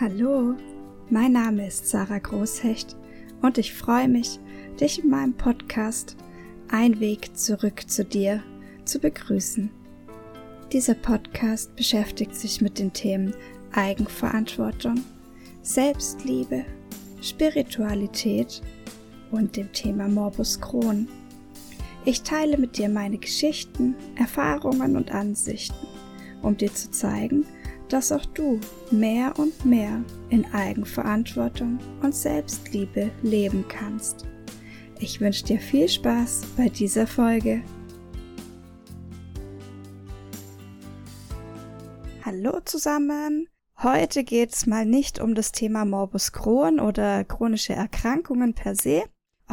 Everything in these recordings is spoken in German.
Hallo, mein Name ist Sarah Großhecht und ich freue mich, dich in meinem Podcast Ein Weg zurück zu dir zu begrüßen. Dieser Podcast beschäftigt sich mit den Themen Eigenverantwortung, Selbstliebe, Spiritualität und dem Thema Morbus Crohn. Ich teile mit dir meine Geschichten, Erfahrungen und Ansichten, um dir zu zeigen, dass auch du mehr und mehr in Eigenverantwortung und Selbstliebe leben kannst. Ich wünsche dir viel Spaß bei dieser Folge. Hallo zusammen! Heute geht es mal nicht um das Thema Morbus Crohn oder chronische Erkrankungen per se.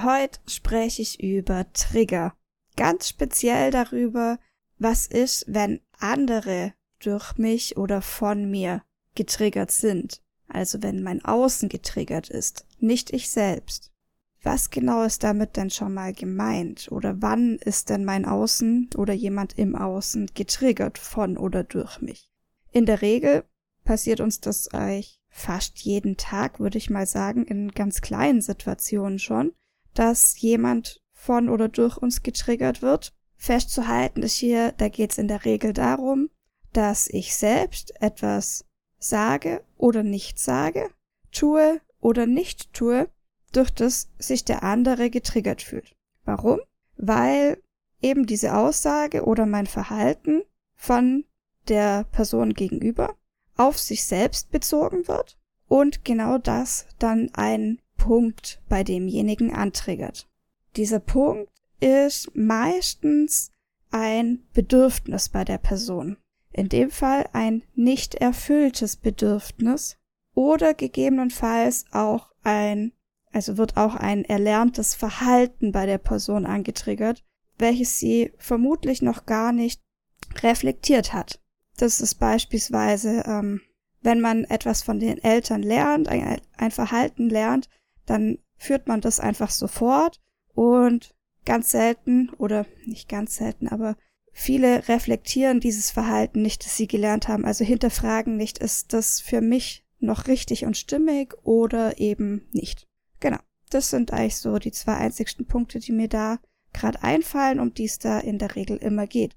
Heute spreche ich über Trigger. Ganz speziell darüber, was ist, wenn andere durch mich oder von mir getriggert sind. Also wenn mein Außen getriggert ist, nicht ich selbst. Was genau ist damit denn schon mal gemeint? Oder wann ist denn mein Außen oder jemand im Außen getriggert von oder durch mich? In der Regel passiert uns das eigentlich fast jeden Tag, würde ich mal sagen, in ganz kleinen Situationen schon, dass jemand von oder durch uns getriggert wird. Festzuhalten ist hier, da geht es in der Regel darum, dass ich selbst etwas sage oder nicht sage, tue oder nicht tue, durch das sich der andere getriggert fühlt. Warum? Weil eben diese Aussage oder mein Verhalten von der Person gegenüber auf sich selbst bezogen wird und genau das dann ein Punkt bei demjenigen antriggert. Dieser Punkt ist meistens ein Bedürfnis bei der Person in dem Fall ein nicht erfülltes Bedürfnis oder gegebenenfalls auch ein, also wird auch ein erlerntes Verhalten bei der Person angetriggert, welches sie vermutlich noch gar nicht reflektiert hat. Das ist beispielsweise, ähm, wenn man etwas von den Eltern lernt, ein, ein Verhalten lernt, dann führt man das einfach sofort und ganz selten oder nicht ganz selten, aber Viele reflektieren dieses Verhalten nicht, das sie gelernt haben, also hinterfragen nicht, ist das für mich noch richtig und stimmig oder eben nicht. Genau. Das sind eigentlich so die zwei einzigsten Punkte, die mir da gerade einfallen, um die es da in der Regel immer geht.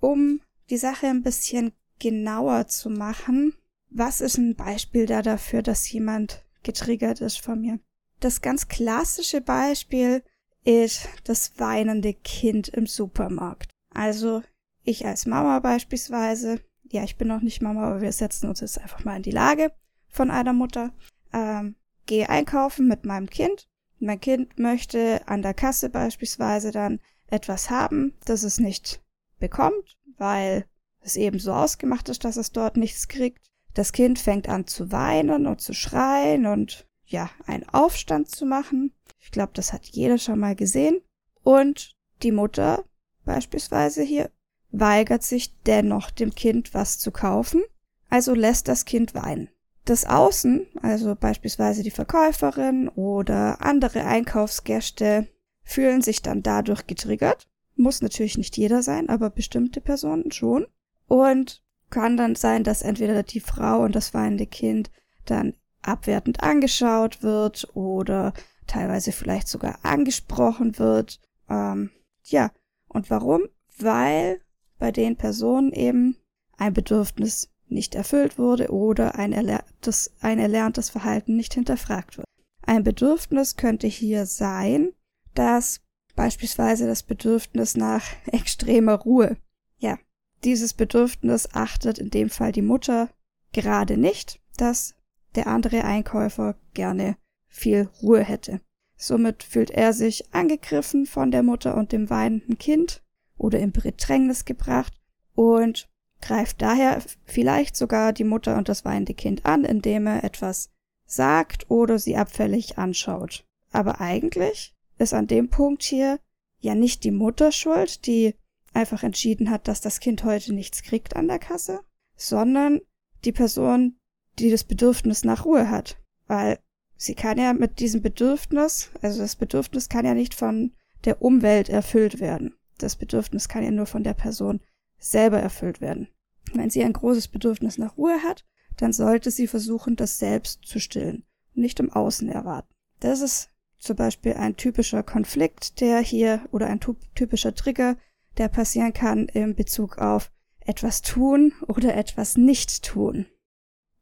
Um die Sache ein bisschen genauer zu machen, was ist ein Beispiel da dafür, dass jemand getriggert ist von mir? Das ganz klassische Beispiel ist das weinende Kind im Supermarkt. Also ich als Mama beispielsweise, ja, ich bin noch nicht Mama, aber wir setzen uns jetzt einfach mal in die Lage von einer Mutter, ähm, gehe einkaufen mit meinem Kind. Mein Kind möchte an der Kasse beispielsweise dann etwas haben, das es nicht bekommt, weil es eben so ausgemacht ist, dass es dort nichts kriegt. Das Kind fängt an zu weinen und zu schreien und ja, einen Aufstand zu machen. Ich glaube, das hat jeder schon mal gesehen. Und die Mutter beispielsweise hier, weigert sich dennoch dem Kind was zu kaufen, also lässt das Kind weinen. Das Außen, also beispielsweise die Verkäuferin oder andere Einkaufsgäste, fühlen sich dann dadurch getriggert. Muss natürlich nicht jeder sein, aber bestimmte Personen schon. Und kann dann sein, dass entweder die Frau und das weinende Kind dann abwertend angeschaut wird oder teilweise vielleicht sogar angesprochen wird. Ähm, ja, und warum? Weil bei den Personen eben ein Bedürfnis nicht erfüllt wurde oder ein erlerntes, ein erlerntes Verhalten nicht hinterfragt wird. Ein Bedürfnis könnte hier sein, dass beispielsweise das Bedürfnis nach extremer Ruhe. Ja, dieses Bedürfnis achtet in dem Fall die Mutter gerade nicht, dass der andere Einkäufer gerne viel Ruhe hätte. Somit fühlt er sich angegriffen von der Mutter und dem weinenden Kind oder in Bedrängnis gebracht und greift daher vielleicht sogar die Mutter und das weinende Kind an, indem er etwas sagt oder sie abfällig anschaut. Aber eigentlich ist an dem Punkt hier ja nicht die Mutter schuld, die einfach entschieden hat, dass das Kind heute nichts kriegt an der Kasse, sondern die Person, die das Bedürfnis nach Ruhe hat. Weil sie kann ja mit diesem Bedürfnis, also das Bedürfnis kann ja nicht von der Umwelt erfüllt werden. Das Bedürfnis kann ja nur von der Person selber erfüllt werden. Wenn sie ein großes Bedürfnis nach Ruhe hat, dann sollte sie versuchen, das selbst zu stillen, nicht im Außen erwarten. Das ist zum Beispiel ein typischer Konflikt, der hier oder ein typischer Trigger, der passieren kann in Bezug auf etwas tun oder etwas nicht tun.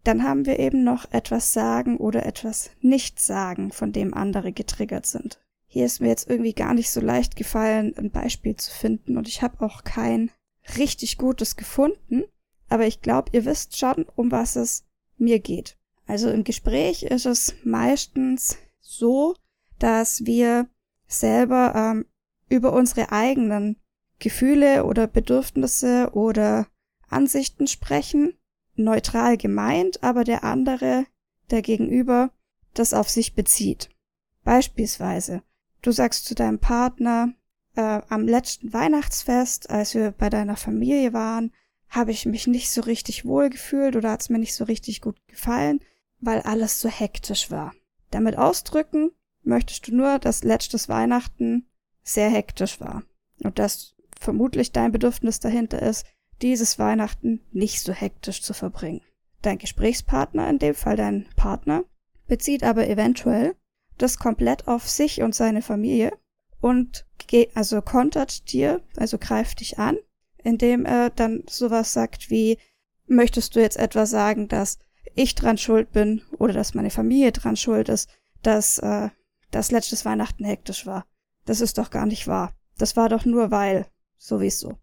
Dann haben wir eben noch etwas sagen oder etwas nicht sagen, von dem andere getriggert sind. Hier ist mir jetzt irgendwie gar nicht so leicht gefallen, ein Beispiel zu finden und ich habe auch kein richtig gutes gefunden, aber ich glaube, ihr wisst schon, um was es mir geht. Also im Gespräch ist es meistens so, dass wir selber ähm, über unsere eigenen Gefühle oder Bedürfnisse oder Ansichten sprechen, neutral gemeint, aber der andere, der Gegenüber, das auf sich bezieht. Beispielsweise, du sagst zu deinem Partner, äh, am letzten Weihnachtsfest, als wir bei deiner Familie waren, habe ich mich nicht so richtig wohl gefühlt oder hat es mir nicht so richtig gut gefallen, weil alles so hektisch war. Damit ausdrücken möchtest du nur, dass letztes Weihnachten sehr hektisch war und dass vermutlich dein Bedürfnis dahinter ist, dieses Weihnachten nicht so hektisch zu verbringen. Dein Gesprächspartner, in dem Fall dein Partner, bezieht aber eventuell das komplett auf sich und seine Familie und also kontert dir, also greift dich an, indem er dann sowas sagt wie, möchtest du jetzt etwa sagen, dass ich dran schuld bin oder dass meine Familie dran schuld ist, dass äh, das letztes Weihnachten hektisch war. Das ist doch gar nicht wahr. Das war doch nur weil, sowieso.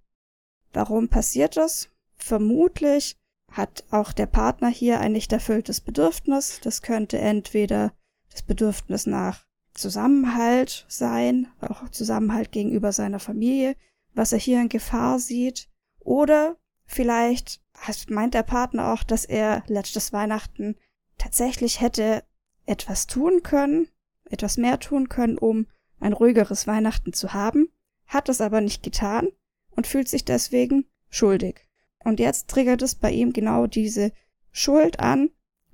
Warum passiert das? Vermutlich hat auch der Partner hier ein nicht erfülltes Bedürfnis. Das könnte entweder das Bedürfnis nach Zusammenhalt sein, auch Zusammenhalt gegenüber seiner Familie, was er hier in Gefahr sieht. Oder vielleicht meint der Partner auch, dass er letztes Weihnachten tatsächlich hätte etwas tun können, etwas mehr tun können, um ein ruhigeres Weihnachten zu haben, hat es aber nicht getan und fühlt sich deswegen schuldig. Und jetzt triggert es bei ihm genau diese Schuld an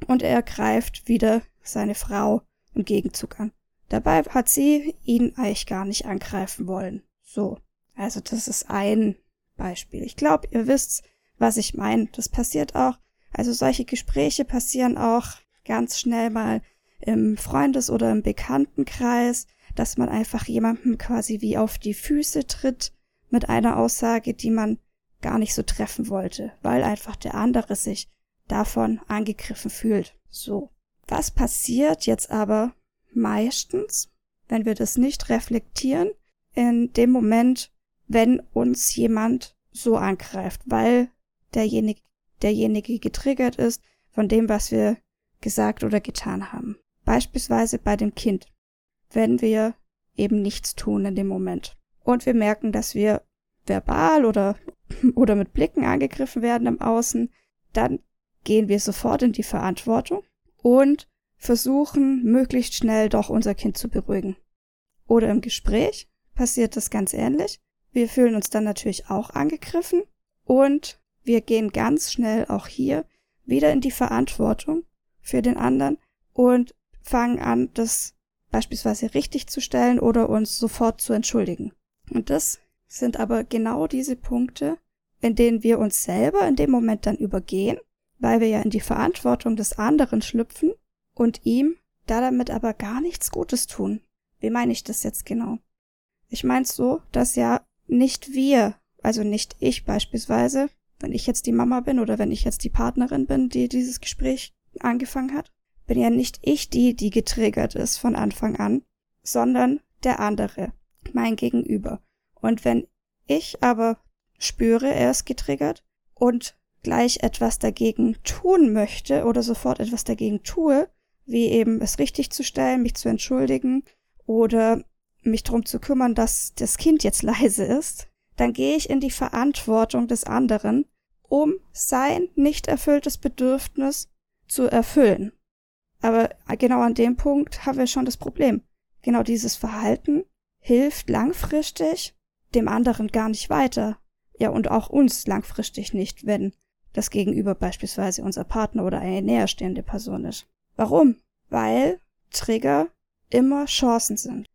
und er greift wieder seine Frau im Gegenzug an. Dabei hat sie ihn eigentlich gar nicht angreifen wollen. So. Also das ist ein Beispiel. Ich glaube, ihr wisst, was ich meine. Das passiert auch. Also solche Gespräche passieren auch ganz schnell mal im Freundes- oder im Bekanntenkreis, dass man einfach jemandem quasi wie auf die Füße tritt mit einer Aussage, die man gar nicht so treffen wollte, weil einfach der andere sich davon angegriffen fühlt. So. Was passiert jetzt aber, meistens, wenn wir das nicht reflektieren, in dem Moment, wenn uns jemand so angreift, weil derjenige, derjenige getriggert ist von dem, was wir gesagt oder getan haben. Beispielsweise bei dem Kind, wenn wir eben nichts tun in dem Moment. Und wir merken, dass wir verbal oder, oder mit Blicken angegriffen werden im Außen, dann gehen wir sofort in die Verantwortung und versuchen, möglichst schnell doch unser Kind zu beruhigen. Oder im Gespräch passiert das ganz ähnlich. Wir fühlen uns dann natürlich auch angegriffen und wir gehen ganz schnell auch hier wieder in die Verantwortung für den anderen und fangen an, das beispielsweise richtig zu stellen oder uns sofort zu entschuldigen. Und das sind aber genau diese Punkte, in denen wir uns selber in dem Moment dann übergehen, weil wir ja in die Verantwortung des anderen schlüpfen und ihm da damit aber gar nichts Gutes tun. Wie meine ich das jetzt genau? Ich meine so, dass ja nicht wir, also nicht ich beispielsweise, wenn ich jetzt die Mama bin oder wenn ich jetzt die Partnerin bin, die dieses Gespräch angefangen hat, bin ja nicht ich die, die getriggert ist von Anfang an, sondern der andere, mein Gegenüber. Und wenn ich aber spüre, er ist getriggert und gleich etwas dagegen tun möchte oder sofort etwas dagegen tue, wie eben es richtig zu stellen, mich zu entschuldigen oder mich darum zu kümmern, dass das Kind jetzt leise ist, dann gehe ich in die Verantwortung des anderen, um sein nicht erfülltes Bedürfnis zu erfüllen. Aber genau an dem Punkt haben wir schon das Problem. Genau dieses Verhalten hilft langfristig dem anderen gar nicht weiter. Ja, und auch uns langfristig nicht, wenn das Gegenüber beispielsweise unser Partner oder eine näherstehende Person ist. Warum? Weil Trigger immer Chancen sind.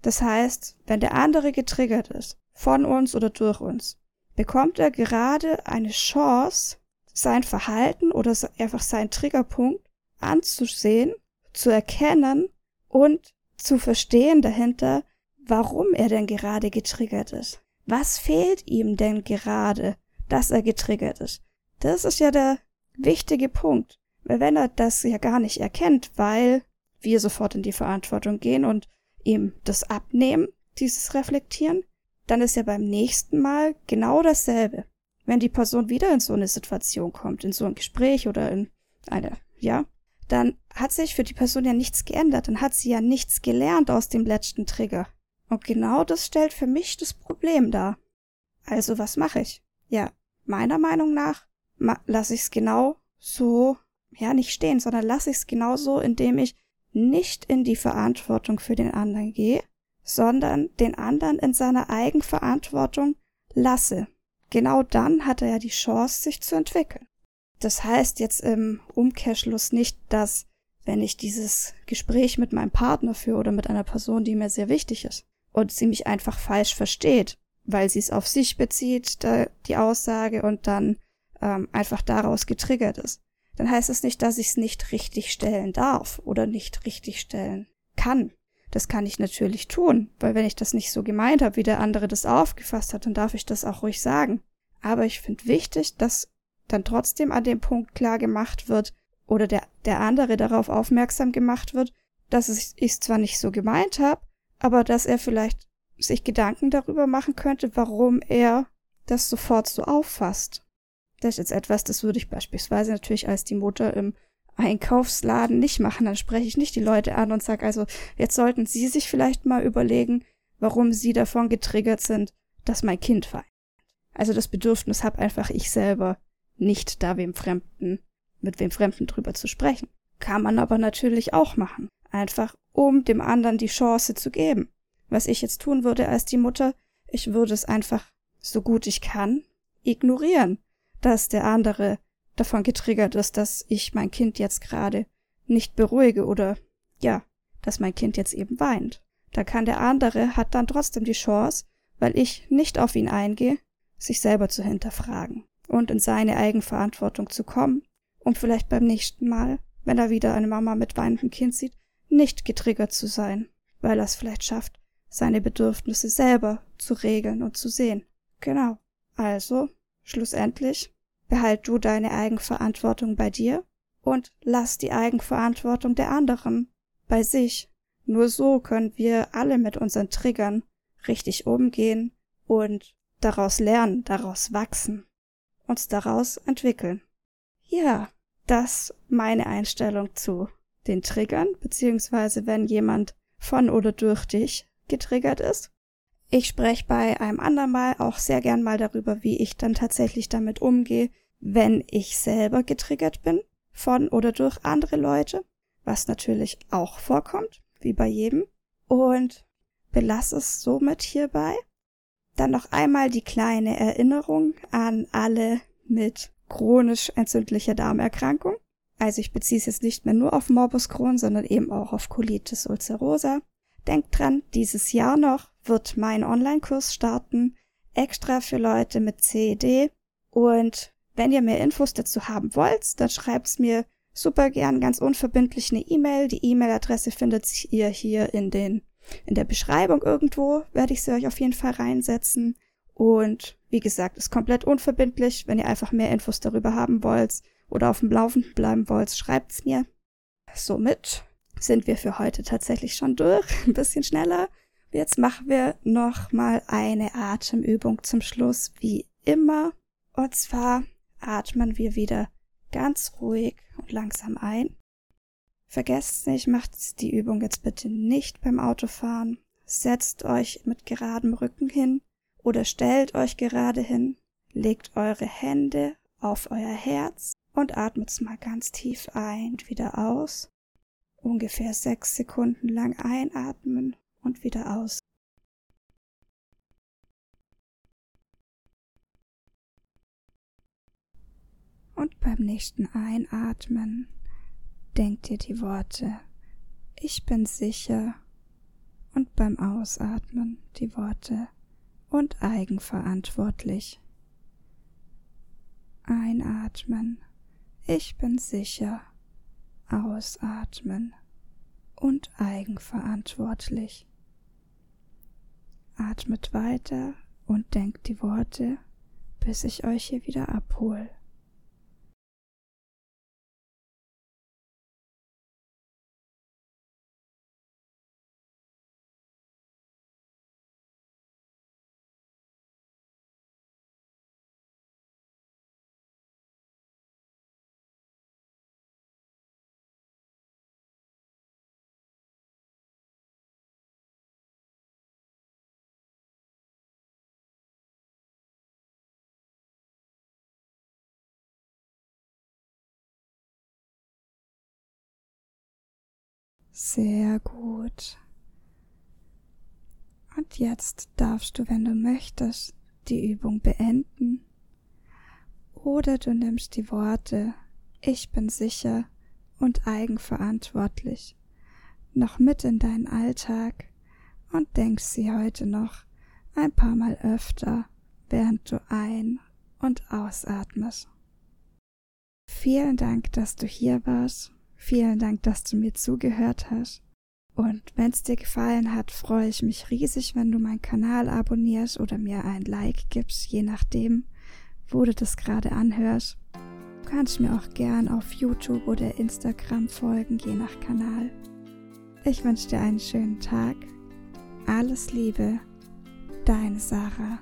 Das heißt, wenn der andere getriggert ist, von uns oder durch uns, bekommt er gerade eine Chance, sein Verhalten oder einfach seinen Triggerpunkt anzusehen, zu erkennen und zu verstehen dahinter, warum er denn gerade getriggert ist. Was fehlt ihm denn gerade, dass er getriggert ist? Das ist ja der wichtige Punkt. Weil wenn er das ja gar nicht erkennt, weil wir sofort in die Verantwortung gehen und ihm das abnehmen, dieses Reflektieren, dann ist ja beim nächsten Mal genau dasselbe. Wenn die Person wieder in so eine Situation kommt, in so ein Gespräch oder in eine, ja, dann hat sich für die Person ja nichts geändert, dann hat sie ja nichts gelernt aus dem letzten Trigger. Und genau das stellt für mich das Problem dar. Also was mache ich? Ja, meiner Meinung nach lasse ich es genau so, ja, nicht stehen, sondern lasse ich es genau so, indem ich nicht in die Verantwortung für den anderen gehe, sondern den anderen in seiner Eigenverantwortung lasse. Genau dann hat er ja die Chance, sich zu entwickeln. Das heißt jetzt im Umkehrschluss nicht, dass wenn ich dieses Gespräch mit meinem Partner führe oder mit einer Person, die mir sehr wichtig ist, und sie mich einfach falsch versteht, weil sie es auf sich bezieht, die Aussage, und dann ähm, einfach daraus getriggert ist, dann heißt es nicht, dass ich es nicht richtig stellen darf oder nicht richtig stellen kann. Das kann ich natürlich tun, weil wenn ich das nicht so gemeint habe, wie der andere das aufgefasst hat, dann darf ich das auch ruhig sagen. Aber ich finde wichtig, dass dann trotzdem an dem Punkt klar gemacht wird oder der, der andere darauf aufmerksam gemacht wird, dass ich es zwar nicht so gemeint habe, aber dass er vielleicht sich Gedanken darüber machen könnte, warum er das sofort so auffasst. Das ist jetzt etwas, das würde ich beispielsweise natürlich als die Mutter im Einkaufsladen nicht machen. Dann spreche ich nicht die Leute an und sage also, jetzt sollten Sie sich vielleicht mal überlegen, warum Sie davon getriggert sind, dass mein Kind weint. Also das Bedürfnis habe einfach ich selber nicht da wem Fremden, mit wem Fremden drüber zu sprechen. Kann man aber natürlich auch machen. Einfach um dem anderen die Chance zu geben. Was ich jetzt tun würde als die Mutter, ich würde es einfach so gut ich kann ignorieren, dass der andere davon getriggert ist, dass ich mein Kind jetzt gerade nicht beruhige oder ja, dass mein Kind jetzt eben weint. Da kann der andere, hat dann trotzdem die Chance, weil ich nicht auf ihn eingehe, sich selber zu hinterfragen und in seine Eigenverantwortung zu kommen, um vielleicht beim nächsten Mal, wenn er wieder eine Mama mit weinendem Kind sieht, nicht getriggert zu sein, weil er es vielleicht schafft, seine Bedürfnisse selber zu regeln und zu sehen. Genau. Also, schlussendlich, behalt du deine Eigenverantwortung bei dir und lass die Eigenverantwortung der anderen bei sich. Nur so können wir alle mit unseren Triggern richtig umgehen und daraus lernen, daraus wachsen, uns daraus entwickeln. Ja, das meine Einstellung zu den Triggern, beziehungsweise wenn jemand von oder durch dich getriggert ist. Ich spreche bei einem anderen Mal auch sehr gern mal darüber, wie ich dann tatsächlich damit umgehe, wenn ich selber getriggert bin von oder durch andere Leute, was natürlich auch vorkommt, wie bei jedem. Und belasse es somit hierbei. Dann noch einmal die kleine Erinnerung an alle mit chronisch entzündlicher Darmerkrankung. Also ich beziehe es jetzt nicht mehr nur auf Morbus Crohn, sondern eben auch auf Colitis ulcerosa. Denkt dran, dieses Jahr noch wird mein Online-Kurs starten, extra für Leute mit CED. Und wenn ihr mehr Infos dazu haben wollt, dann schreibt's mir super gern ganz unverbindlich eine E-Mail. Die E-Mail-Adresse findet ihr hier in den in der Beschreibung irgendwo, werde ich sie euch auf jeden Fall reinsetzen. Und wie gesagt, ist komplett unverbindlich. Wenn ihr einfach mehr Infos darüber haben wollt oder auf dem Laufenden bleiben wollt, schreibt's mir. Somit sind wir für heute tatsächlich schon durch. Ein bisschen schneller. Jetzt machen wir noch mal eine Atemübung zum Schluss, wie immer. Und zwar atmen wir wieder ganz ruhig und langsam ein. Vergesst nicht, macht die Übung jetzt bitte nicht beim Autofahren. Setzt euch mit geradem Rücken hin oder stellt euch gerade hin, legt eure Hände auf euer Herz und atmet mal ganz tief ein und wieder aus. Ungefähr sechs Sekunden lang einatmen und wieder aus. Und beim nächsten Einatmen denkt ihr die Worte Ich bin sicher und beim Ausatmen die Worte und eigenverantwortlich. Einatmen. Ich bin sicher. Ausatmen. Und eigenverantwortlich. Atmet weiter und denkt die Worte, bis ich euch hier wieder abhole. Sehr gut. Und jetzt darfst du, wenn du möchtest, die Übung beenden. Oder du nimmst die Worte Ich bin sicher und eigenverantwortlich noch mit in deinen Alltag und denkst sie heute noch ein paar Mal öfter, während du ein- und ausatmest. Vielen Dank, dass du hier warst Vielen Dank, dass du mir zugehört hast. Und wenn es dir gefallen hat, freue ich mich riesig, wenn du meinen Kanal abonnierst oder mir ein Like gibst, je nachdem, wo du das gerade anhörst. Du kannst mir auch gern auf YouTube oder Instagram folgen, je nach Kanal. Ich wünsche dir einen schönen Tag. Alles Liebe, deine Sarah.